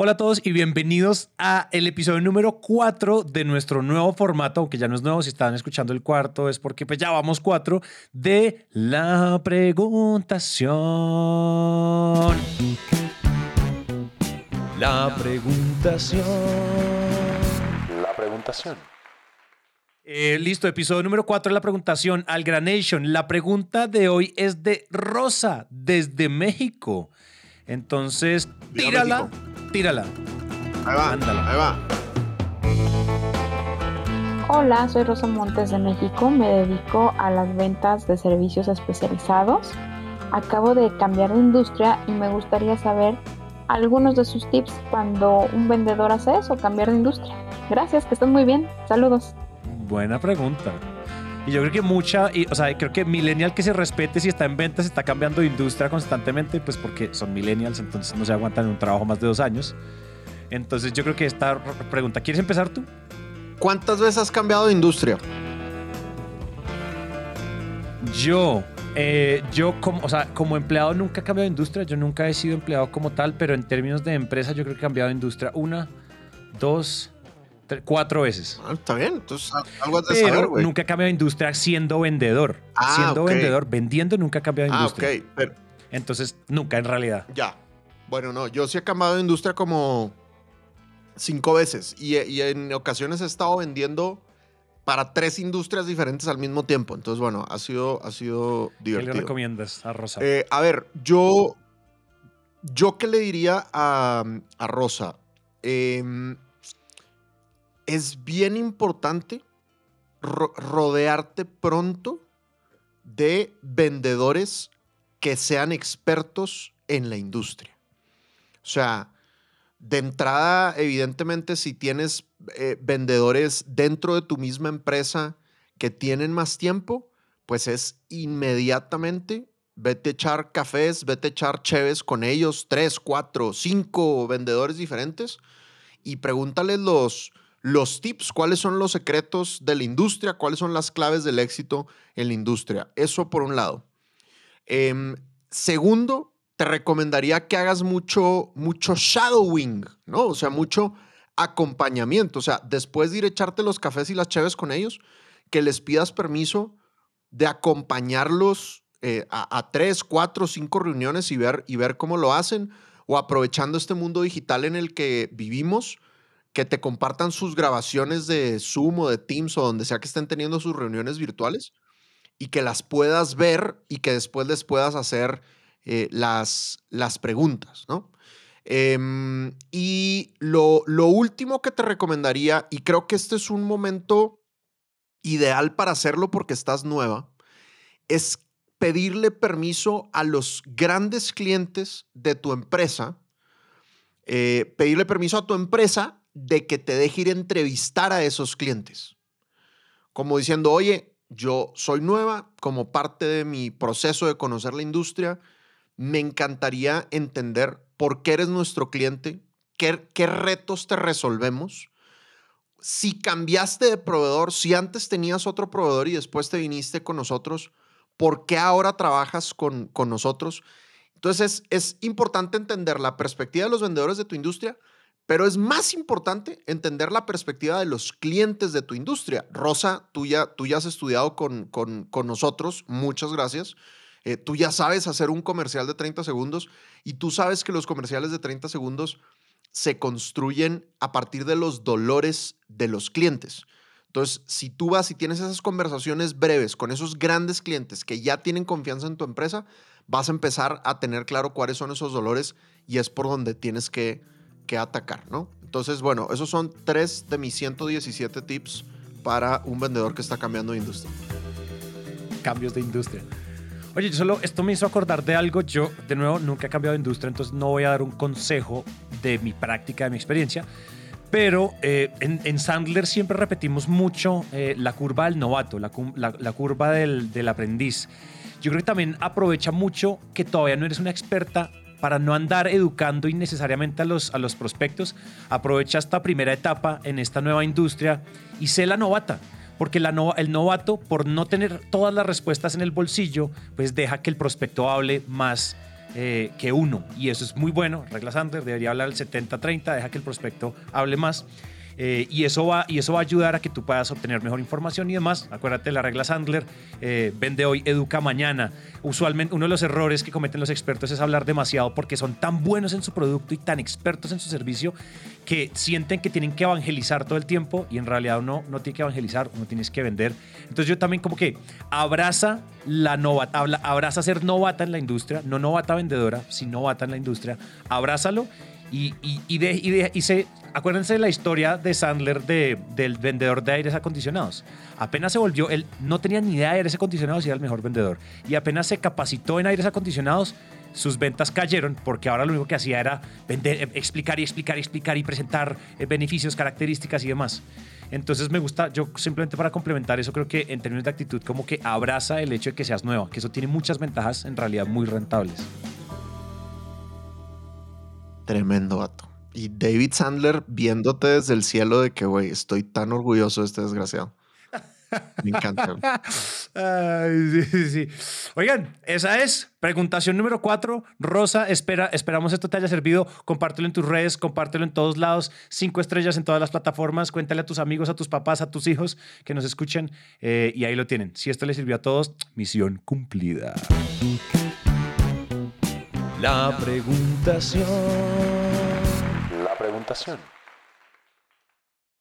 Hola a todos y bienvenidos a el episodio número 4 de nuestro nuevo formato, aunque ya no es nuevo, si están escuchando el cuarto es porque pues ya vamos cuatro, de la preguntación. La preguntación. La preguntación. Eh, listo, episodio número 4 de la preguntación al Granation. La pregunta de hoy es de Rosa, desde México. Entonces, tírala, México. Tírala. Ahí va, Ándala. ahí va. Hola, soy Rosa Montes de México, me dedico a las ventas de servicios especializados. Acabo de cambiar de industria y me gustaría saber algunos de sus tips cuando un vendedor hace eso, cambiar de industria. Gracias, que estén muy bien. Saludos. Buena pregunta. Y yo creo que mucha, y, o sea, creo que millennial que se respete si está en ventas está cambiando de industria constantemente, pues porque son millennials, entonces no se aguantan en un trabajo más de dos años. Entonces yo creo que esta pregunta, ¿quieres empezar tú? ¿Cuántas veces has cambiado de industria? Yo, eh, yo como, o sea, como empleado nunca he cambiado de industria, yo nunca he sido empleado como tal, pero en términos de empresa yo creo que he cambiado de industria una, dos, tres, cuatro veces. Ah, está bien, entonces al- algo has de saber, Pero güey. nunca he cambiado de industria siendo vendedor. Ah, siendo ok. vendedor, vendiendo nunca he cambiado de Ah, industria. ok, pero Entonces, nunca en realidad. ya. Bueno, no, yo sí he cambiado de industria como cinco veces y, y en ocasiones he estado vendiendo para tres industrias diferentes al mismo tiempo. Entonces, bueno, ha sido, ha sido ¿Qué le divertido. recomiendas a Rosa? Eh, a ver, yo, yo qué le diría a, a Rosa. Em, es bien importante ro- rodearte pronto de vendedores que sean expertos en la industria. O sea, de entrada, evidentemente, si tienes eh, vendedores dentro de tu misma empresa que tienen más tiempo, pues es inmediatamente vete a echar cafés, vete a echar cheves con ellos, tres, cuatro, cinco vendedores diferentes y pregúntales los, los tips, cuáles son los secretos de la industria, cuáles son las claves del éxito en la industria. Eso por un lado. Em, segundo, te recomendaría que hagas mucho, mucho shadowing, ¿no? O sea, mucho acompañamiento. O sea, después de ir echarte los cafés y las cheves con ellos, que les pidas permiso de acompañarlos eh, a, a tres, cuatro, cinco reuniones y ver, y ver cómo lo hacen, o aprovechando este mundo digital en el que vivimos, que te compartan sus grabaciones de Zoom o de Teams o donde sea que estén teniendo sus reuniones virtuales y que las puedas ver y que después les puedas hacer eh, las, las preguntas, ¿no? Em, y lo, lo último que te recomendaría, y creo que este es un momento ideal para hacerlo porque estás nueva, es pedirle permiso a los grandes clientes de tu empresa, eh, pedirle permiso a tu empresa de que te deje ir a entrevistar a esos clientes. Como diciendo, oye, yo soy nueva, como parte de mi proceso de conocer la industria, me encantaría entender por qué eres nuestro cliente, qué, qué retos te resolvemos. Si cambiaste de proveedor, si antes tenías otro proveedor y después te viniste con nosotros, ¿por qué ahora trabajas con, con nosotros? Entonces es, es importante entender la perspectiva de los vendedores de tu industria, pero es más importante entender la perspectiva de los clientes de tu industria. Rosa, tú ya, tú ya has estudiado con, con, con nosotros, muchas gracias. Eh, tú ya sabes hacer un comercial de 30 segundos y tú sabes que los comerciales de 30 segundos se construyen a partir de los dolores de los clientes. Entonces, si tú vas y tienes esas conversaciones breves con esos grandes clientes que ya tienen confianza en tu empresa, vas a empezar a tener claro cuáles son esos dolores y es por donde tienes que, que atacar, ¿no? Entonces, bueno, esos son tres de mis 117 tips para un vendedor que está cambiando de industria. Cambios de industria. Oye, yo solo, esto me hizo acordar de algo. Yo, de nuevo, nunca he cambiado de industria, entonces no voy a dar un consejo de mi práctica, de mi experiencia. Pero eh, en, Sandler siempre repetimos mucho eh, la curva del novato, la curva del, del aprendiz. Yo creo que también aprovecha mucho que todavía no eres una experta para no andar educando innecesariamente a los, a los prospectos. Aprovecha esta primera etapa en esta nueva industria y sé la novata. Porque el novato, por no tener todas las respuestas en el bolsillo, pues deja que el prospecto hable más eh, que uno. Y eso es muy bueno. Regla Sandler debería hablar el 70-30, deja que el prospecto hable más. Eh, y, eso va, y eso va a ayudar a que tú puedas obtener mejor información y demás. Acuérdate la regla Sandler, eh, vende hoy, educa mañana. Usualmente uno de los errores que cometen los expertos es hablar demasiado porque son tan buenos en su producto y tan expertos en su servicio que sienten que tienen que evangelizar todo el tiempo y en realidad uno no tiene que evangelizar, uno tienes que vender. Entonces yo también como que abraza la novata, abraza ser novata en la industria, no novata vendedora, sino novata en la industria, abrázalo y, y, de, y, se, acuérdense de la historia de Sandler de, del vendedor de aires acondicionados. Apenas se volvió, él no tenía ni idea de aires acondicionados y era el mejor vendedor. Y apenas se capacitó en aires acondicionados, sus ventas cayeron porque ahora lo único que hacía era vender, explicar y explicar y explicar y presentar eh, beneficios, características y demás. Entonces me gusta, yo simplemente para complementar eso creo que en términos de actitud como que abraza el hecho de que seas nueva, que eso tiene muchas ventajas en realidad muy rentables. Tremendo vato. Y David Sandler viéndote desde el cielo de que, güey, estoy tan orgulloso de este desgraciado. Me encanta. Oigan, esa es preguntación número cuatro. Rosa, espera, esperamos esto te haya servido. Compártelo en tus redes, compártelo en todos lados. Cinco estrellas en todas las plataformas. Cuéntale a tus amigos, a tus papás, a tus hijos que nos escuchen. Eh, y ahí lo tienen. Si esto les sirvió a todos, misión cumplida. La preguntación. La preguntación.